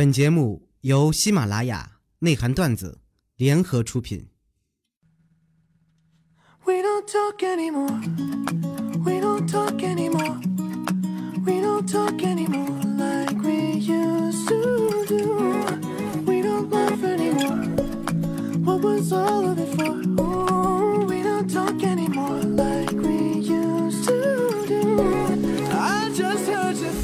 本节目由喜马拉雅内涵段子联合出品。We don't talk anymore. We don't talk anymore. We don't talk anymore like we used to do. We don't laugh anymore. What was all of it for?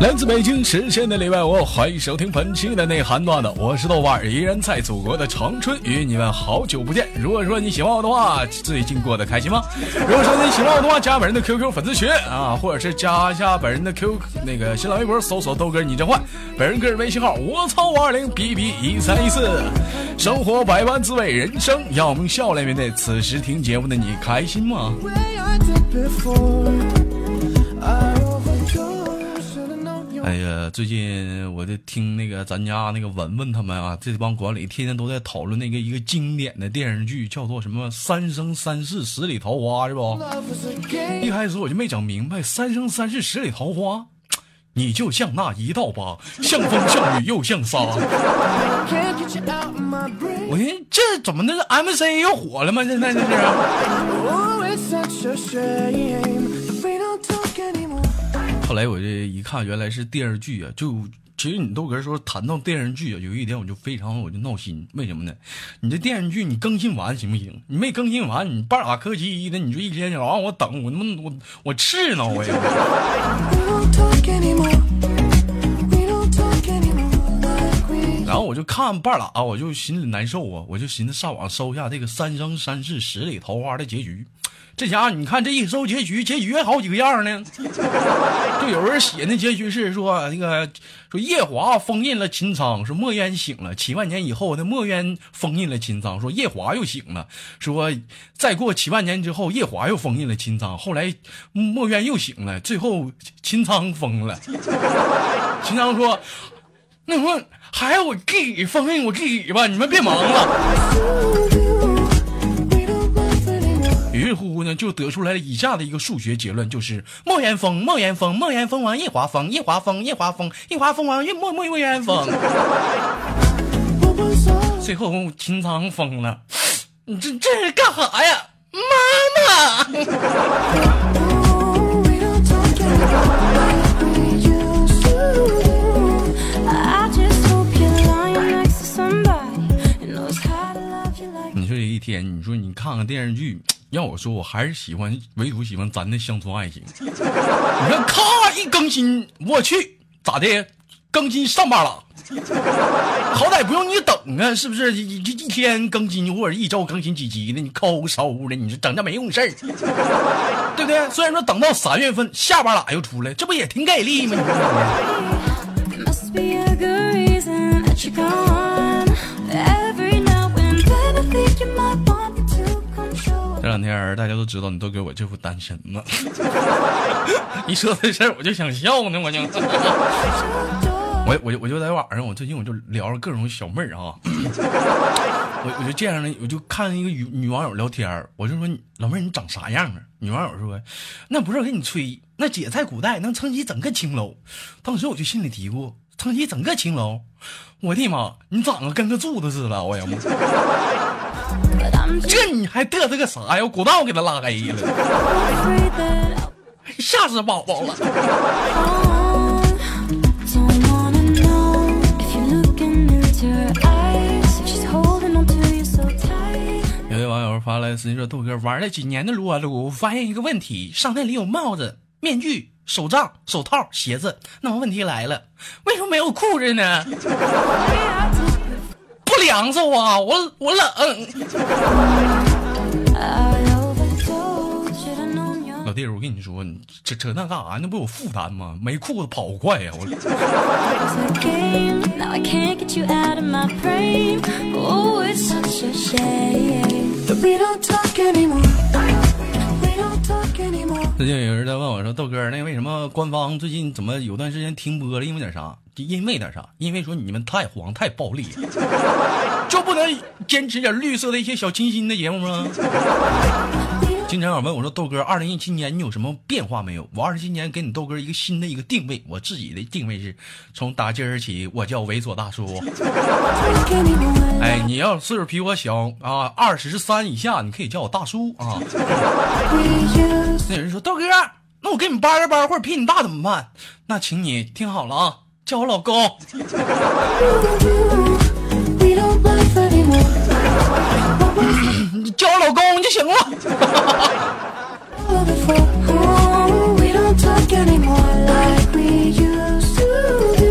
来自北京时间的礼拜五，欢迎收听本期的内涵段子，我是豆瓣，依然在祖国的长春与你们好久不见。如果说你喜欢我的话，最近过得开心吗？如果说你喜欢我的话，加本人的 QQ 粉丝群啊，或者是加一下本人的 Q 那个新浪微博，搜索豆哥你真坏，本人个人微信号我操五二零 B B 一三一四。生活百般滋味，人生要用笑来面对。此时听节目的你开心吗？哎呀，最近我就听那个咱家那个文文他们啊，这帮管理天天都在讨论那个一个经典的电视剧，叫做什么《三生三世十里桃花》，是不.一开始我就没整明白，《三生三世十里桃花》，你就像那一道疤，像风像雨又像沙。我寻思这怎么那是？MC 又火了吗？现在这是？后来我这一看，原来是电视剧啊！就其实你都搁这说谈到电视剧啊，有一点我就非常我就闹心，为什么呢？你这电视剧你更新完行不行？你没更新完，你半拉磕叽的，你就一天老让我等，我他妈我我气恼我呀！就看半拉，我就心里难受啊，我就寻思上网搜一下这个《三生三世十里桃花》的结局。这家伙，你看这一搜结局，结局还好几个样呢。就有人写那结局是说那个说夜华封印了秦苍，说墨渊醒了。七万年以后，那墨渊封印了秦苍，说夜华又醒了。说再过七万年之后，夜华又封印了秦苍。后来墨渊又醒了，最后秦苍疯了。秦苍说：“那我还要我自己封印我自己吧，你们别忙了。” do. We don't laugh anymore. 于是乎呢，就得出来了以下的一个数学结论，就是莫言封，莫言封，莫言封完夜华封，夜华封，夜华封，夜华封完夜墨墨墨渊封，最后秦苍疯了。你这这是干啥呀，妈妈？天，你说你看看电视剧，要我说，我还是喜欢，唯独喜欢咱的乡村爱情。你看，咔一更新，我去，咋的？更新上班了，好歹不用你等啊，是不是？一一天更新或者一周更新几集的，你抠搜的，你说整这没用事儿，对不对？虽然说等到三月份下巴喇又出来，这不也挺给力吗？你说两天大家都知道你都给我这副单身了，一说这事儿我就想笑呢，我就。我我就我就在网上，我最近我就聊着各种小妹儿啊，我我就见上了，我就看一个女女网友聊天我就说老妹儿你长啥样啊？女网友说那不是给你吹，那姐在古代能撑起整个青楼。当时我就心里嘀咕，撑起整个青楼，我的妈，你长得跟个柱子似的，我呀这你还嘚瑟个啥呀？古道给他拉黑了，吓死宝宝了。有位网友发来私信说：“豆哥玩了几年的撸啊撸，发现一个问题，商店里有帽子、面具、手杖、手套、鞋子，那么问题来了，为什么没有裤子呢？”不凉着啊，我我冷。老弟儿，我跟你说，你扯扯那干啥？那不有负担吗？没裤子跑快呀、我最近有人在问我说：“豆哥，那为什么官方最近怎么有段时间停播了？因为点啥？因为点啥？因为说你们太黄太暴力，就不能坚持点绿色的一些小清新的节目吗？”经常有人问我说：“豆哥，二零一七年你有什么变化没有？”我二零一七年给你豆哥一个新的一个定位，我自己的定位是从打今儿起，我叫猥琐大叔。哎，你要岁数比我小啊，二十三以下，你可以叫我大叔啊。那有人说豆哥，那我给你掰个包或者比你大怎么办？那请你听好了啊，叫我老公。Used to do.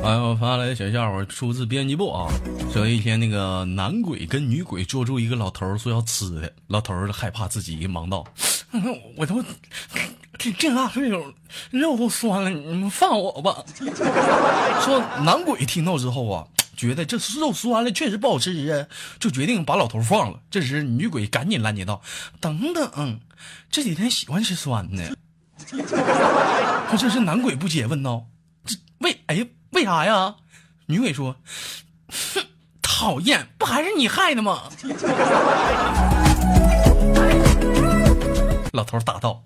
哎，我发来的小笑话出自编辑部啊。说一天那个男鬼跟女鬼捉住一个老头儿说要吃的，老头儿害怕自己忙道：“ 我都这这大岁数，肉都酸了，你们放我吧。”说男鬼听到之后啊，觉得这肉酸了确实不好吃啊，就决定把老头放了。这时女鬼赶紧拦截道：“等等，这几天喜欢吃酸的。”可这是男鬼不解问道：“这为哎呀为啥呀？”女鬼说：“哼，讨厌，不还是你害的吗？” 老头答道：“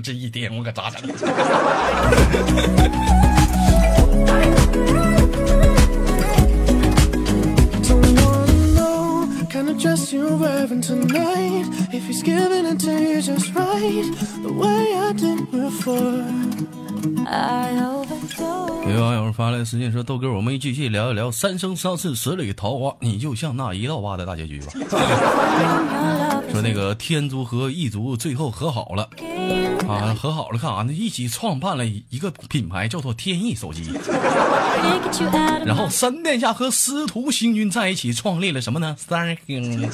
这一天我可咋整？Don't wanna know kind of dress you're wearing tonight. If he's giving it to you just right, the way I did before. I overdosed. 有网友发来私信说：“豆哥，我们继续聊一聊《三生三世十里桃花》，你就像那一道疤的大结局吧。说那个天族和异族最后和好了啊，和好了干啥呢？一起创办了一个品牌，叫做天翼手机。然后三殿下和司徒星君在一起创立了什么呢？三星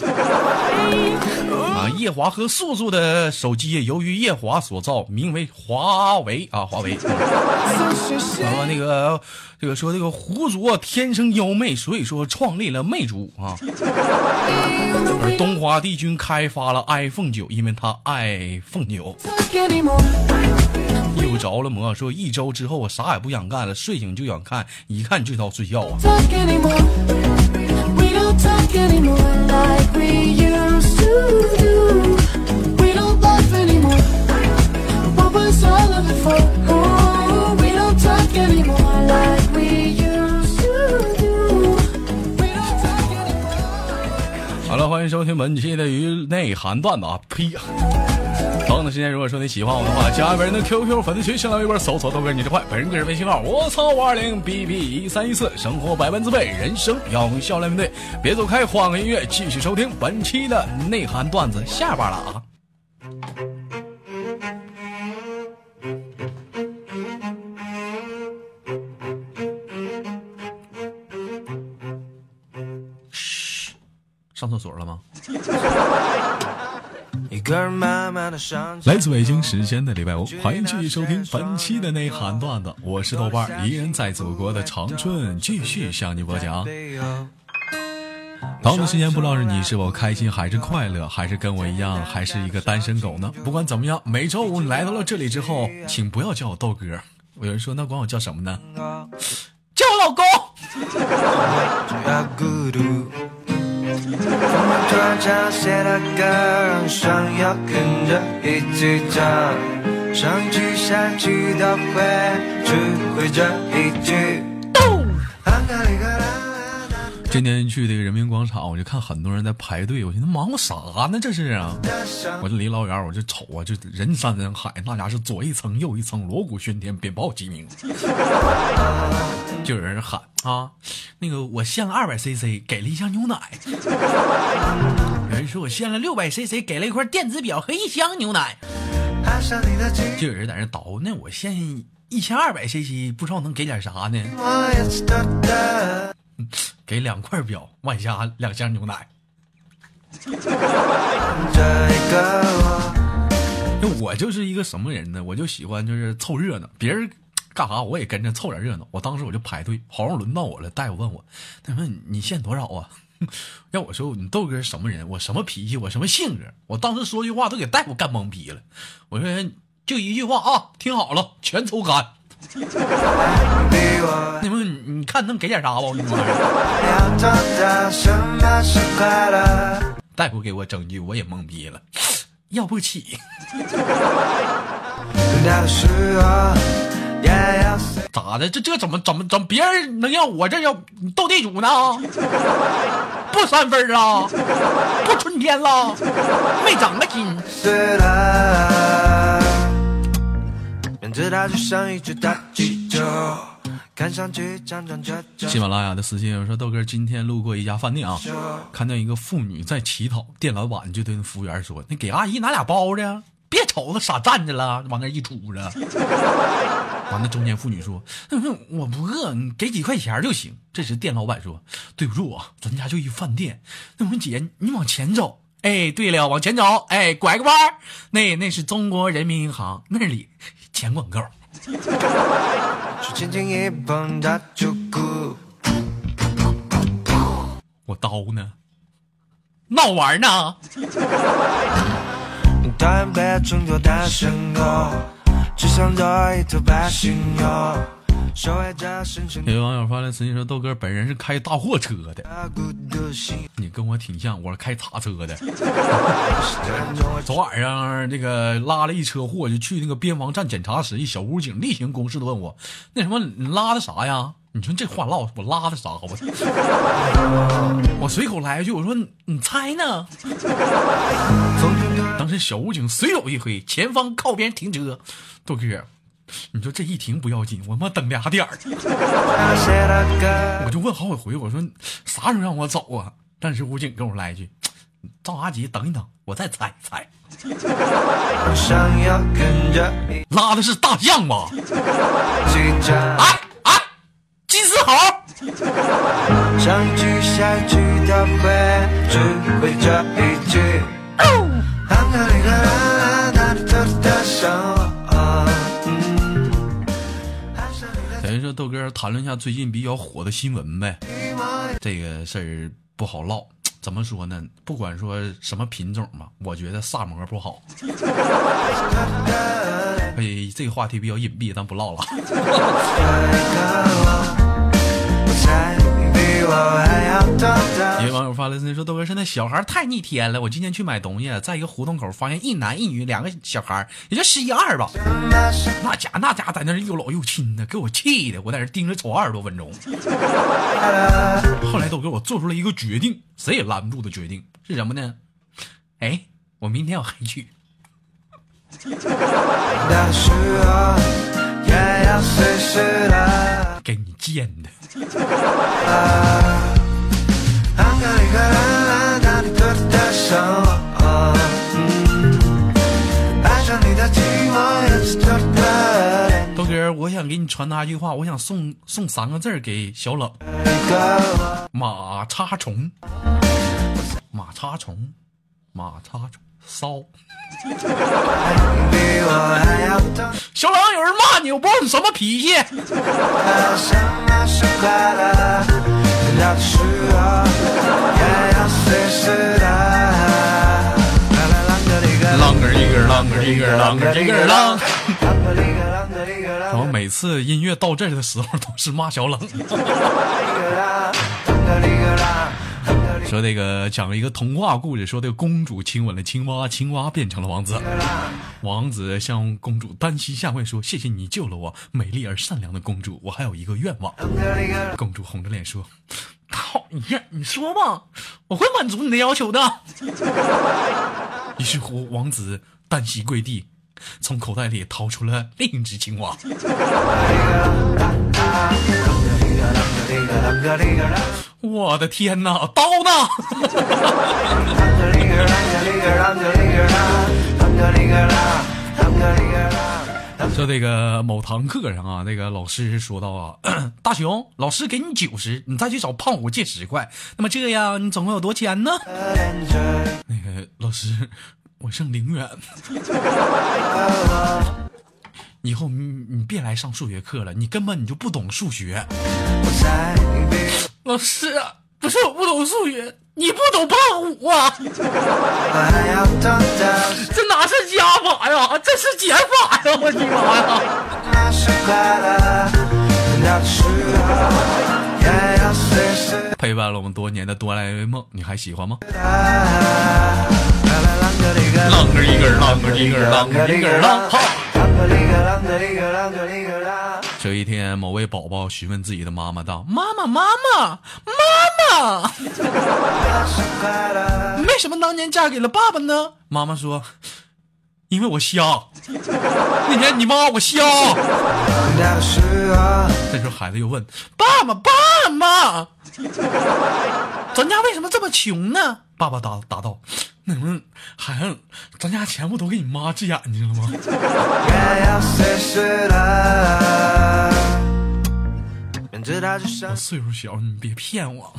啊，夜华和素素的手机由于夜华所造，名为华为啊，华为。后那个这个说这个狐族啊天生妖媚，所以说创立了魅族啊。而东华帝君开发了 iPhone 九，因为他爱凤九。又着了魔，说一周之后我啥也不想干了，睡醒就想看，一看就到睡觉啊。Oh. 好了，欢迎收听本期的娱内涵段子啊！呸！同样的时间，如果说你喜欢我的话，加本人的 QQ 粉丝群，新浪微博搜索豆哥你的坏，本人个人微信号我操五二零 B B 一三一四，生活百般滋味，人生要用笑来面对。别走开，换个音乐，继续收听本期的内涵段子下班了啊！嘘，上厕所了吗？来自北京时间的礼拜五，欢迎继续收听本期的内涵段子，我是豆瓣儿，依然在祖国的长春继续向你播讲。到的时间不知道是你是否开心还是快乐，还是跟我一样还是一个单身狗呢？不管怎么样，每周五你来到了这里之后，请不要叫我豆哥。有人说那管我叫什么呢？叫我老公。最要孤独。风突然唱写的歌，让想要跟着一起唱，上句下句都会只会这一句。今天去这个人民广场，我就看很多人在排队，我寻思忙活啥呢？这是啊！我就离老远，我就瞅啊，就人山人海，那家是左一层右一层，锣鼓喧天，鞭炮齐鸣。就有人喊啊，那个我献了二百 CC，给了一箱牛奶。有人说我献了六百 CC，给了一块电子表和一箱牛奶。就有人在那捣鼓，那我献一千二百 CC，不知道能给点啥呢？给两块表，外加两箱牛奶。那我就是一个什么人呢？我就喜欢就是凑热闹，别人干啥我也跟着凑点热闹。我当时我就排队，好像轮到我了，大夫问我，他说你限多少啊？要我说你豆哥是什么人？我什么脾气？我什么性格？我当时说句话都给大夫干懵逼了。我说就一句话啊，听好了，全抽干。你们你你看能给点啥不？你们玩意儿要懂得什么是快乐。大夫给我整句，我也懵逼了，要不起。咋的？这这怎么怎么怎么别人能要我这要斗地主呢？不三分啊？不春天了？没长个筋？碎了。面对它就像一只大气球，看上去长长着就喜马拉雅的私信说：“豆哥今天路过一家饭店啊，看到一个妇女在乞讨，店老板就对那服务员说：‘那给阿姨拿俩包子，别瞅着傻站着了，往那一杵着。’ 完了，中年妇女说：‘嗯我不饿，你给几块钱就行。’这时店老板说：‘对不住啊，咱家就一饭店。那说姐，你往前走。’哎，对了，往前走，哎，拐个弯儿，那那是中国人民银行那里钱管够。是轻轻一碰它就哭。我刀呢？闹玩呢？有网友发来私信说：“豆哥本人是开大货车的。你跟我挺像，我是开叉车的。昨晚上这个拉了一车货，就去那个边防站检查时，一小武警例行公事的问我：那什么，你拉的啥呀？你说这话唠，我拉的啥？我 我随口来一句，我说你猜呢？当时小武警随手一挥，前方靠边停车。豆哥，你说这一停不要紧，我他妈等俩点儿。我，就问好几回，我说啥时候让我走啊？但是武警跟我来一句：“着啥急？等一等，我再猜一拉的是大象吧？起唱，哎哎，金丝猴。上一句下一句都会，只会这一句。豆哥谈论一下最近比较火的新闻呗。这个事儿不好唠，怎么说呢？不管说什么品种吧，我觉得萨摩不好。哎，这个话题比较隐蔽，咱不唠了。发了私信说：“豆哥，现在小孩太逆天了。我今天去买东西，在一个胡同口发现一男一女两个小孩，也就十一二吧。那家那家在那儿又老又亲的，给我气的，我在这盯着瞅二十多分钟。后来豆哥，我做出了一个决定，谁也拦不住的决定是什么呢？哎，我明天要还去。给你贱的。豆哥，我想给你传达一句话，我想送送三个字儿给小冷：马叉虫，马叉虫，马叉虫，骚。小冷，有人骂你，我不知道你什么脾气。得什么是快乐。到时候，也要随时的。啦啦啷个哩个啦啷个一个啷个一个啷个一个啷。啷个哩个啷个哩个啦然后每次音乐到这儿的时候，都是骂小冷，说那个讲了一个童话故事，说这个公主亲吻了青蛙，青蛙变成了王子。王子向公主单膝下跪说：“谢谢你救了我，美丽而善良的公主。我还有一个愿望。”公主红着脸说：“讨厌，你说吧，我会满足你的要求的。”于是乎，王子单膝跪地，从口袋里掏出了另一只青蛙。我的天哪，刀呢？说这个某堂课上啊，那个老师说到啊，大雄，老师给你九十，你再去找胖虎借十块，那么这样你总共有多钱呢？那个老师，我剩零元。以后你你别来上数学课了，你根本你就不懂数学。老师，不是我不懂数学，你不懂胖虎啊？这哪是加法呀？这是减法呀！我的妈呀！陪伴了我们多年的哆啦 A 梦，你还喜欢吗？啷啷个一个儿啷个一个儿啷个一个儿啷好这一天，某位宝宝询问自己的妈妈道：“妈妈，妈妈，妈妈，为什么当年嫁给了爸爸呢？”妈妈说：“因为我瞎。那年你妈我瞎。，”这时候孩子又问：“爸爸，爸爸，咱家为什么这么穷呢？”爸爸答答道：“ 那什么，孩子，咱家钱不都给你妈治眼睛了吗？”我岁数小，你别骗我。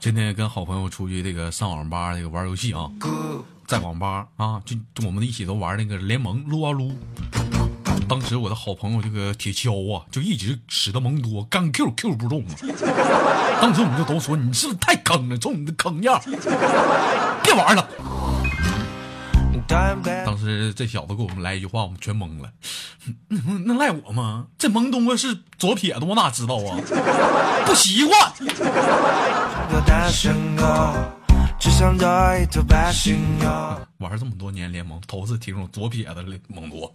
今天跟好朋友出去这个上网吧这个玩游戏啊，骨，在网吧啊，就就我们一起都玩那个联盟撸啊撸。当时我的好朋友这个铁锹啊，就一直使得蒙多干 Q Q 不中啊。当时我们就都说你是不是太坑了，瞅你的坑样，别玩了。当时这小子给我们来一句话，我们全懵了。那 那赖我吗？这蒙东啊是左撇子，我哪知道啊？不习惯。只想多一头白犀牛，玩这么多年联盟，头次听说左撇子的蒙多。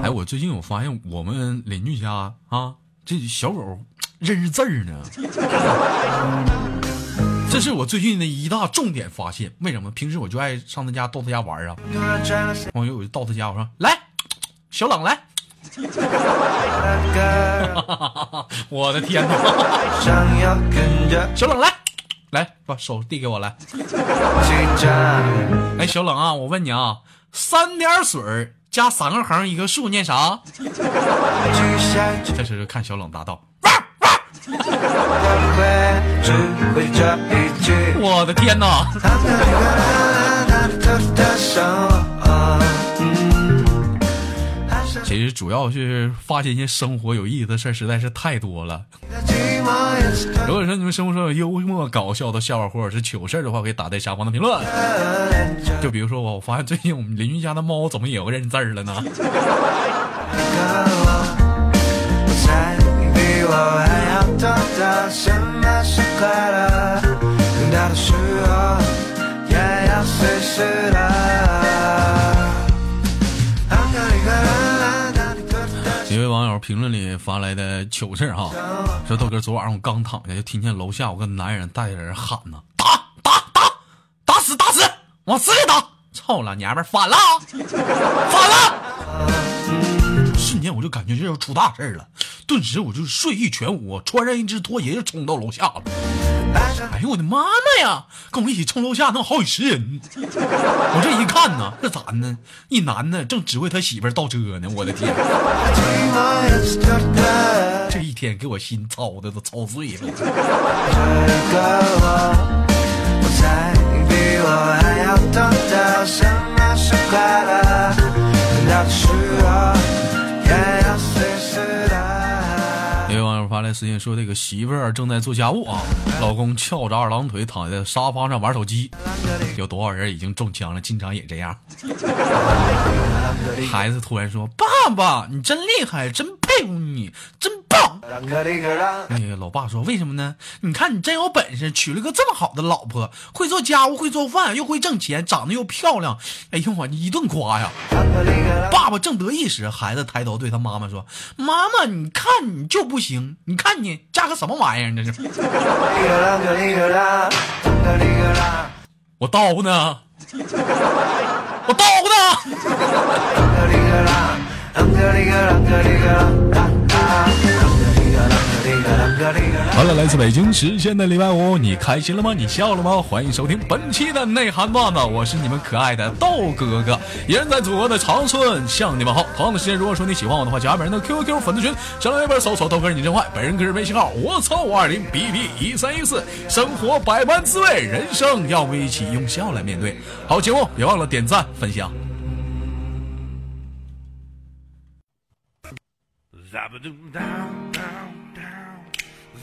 哎，我最近我发现我们邻居家啊，这小狗认识字儿呢。这是我最近的一大重点发现。为什么？平时我就爱上他家逗他家玩啊。突然传来谁我有我就到他家，我说来，小冷来。我的天哪！小冷来，来把手递给我来。哎，小冷啊，我问你啊，三点水加三个横一个竖念啥？这时看小冷答道：。我的天哪！其实主要是发现一些生活有意思的事实在是太多了。如果说你们生活中有幽默搞笑的笑话或者是糗事儿的话，可以打在下方的评论。就比如说我发现最近我们邻居家的猫怎么也会认字儿了呢？友评论里发来的糗事哈，说豆哥昨晚上我刚躺下，就听见楼下有个男人带着人喊呢，打打打，打死打死，往死里打！操老娘们，反了，反了！瞬间我就感觉这要出大事了，顿时我就睡意全无，穿上一只拖鞋就冲到楼下了。哎呦我的妈妈呀！跟我一起冲楼下能好几十人。我这一看呢，这咋呢？一男的正指挥他媳妇倒车呢，我的天！这一天给我心操的都操碎了。来私信说，这个媳妇儿正在做家务啊，老公翘着二郎腿躺在沙发上玩手机，有多少人已经中枪了？经常也这样。孩子突然说：“爸爸，你真厉害，真佩服你，真。”那个老爸说：“为什么呢？你看你真有本事，娶了个这么好的老婆，会做家务，会做饭，又会挣钱，长得又漂亮。哎呦我，你一顿夸呀！”爸爸正得意时，孩子抬头对他妈妈说：“妈妈，你看你就不行，你看你嫁个什么玩意儿？这是 我叨呢，我叨呢。”好了，来自北京时间的礼拜五，你开心了吗？你笑了吗？欢迎收听本期的内涵段子，我是你们可爱的豆哥哥，依然在祖国的长春向你们好。同样的时间，如果说你喜欢我的话，加本人的 QQ 粉丝群，上来那边搜索豆哥你真坏，本人个人微信号我操五二零 B B 一三一四，生活百般滋味，人生要不一起用笑来面对。好节目，别忘了点赞分享。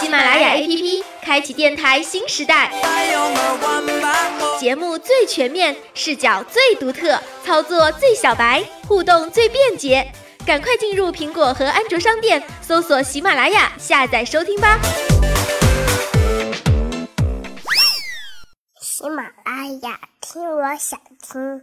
喜马拉雅 APP 开启电台新时代，节目最全面，视角最独特，操作最小白，互动最便捷。赶快进入苹果和安卓商店，搜索喜马拉雅，下载收听吧。喜马拉雅，听我想听。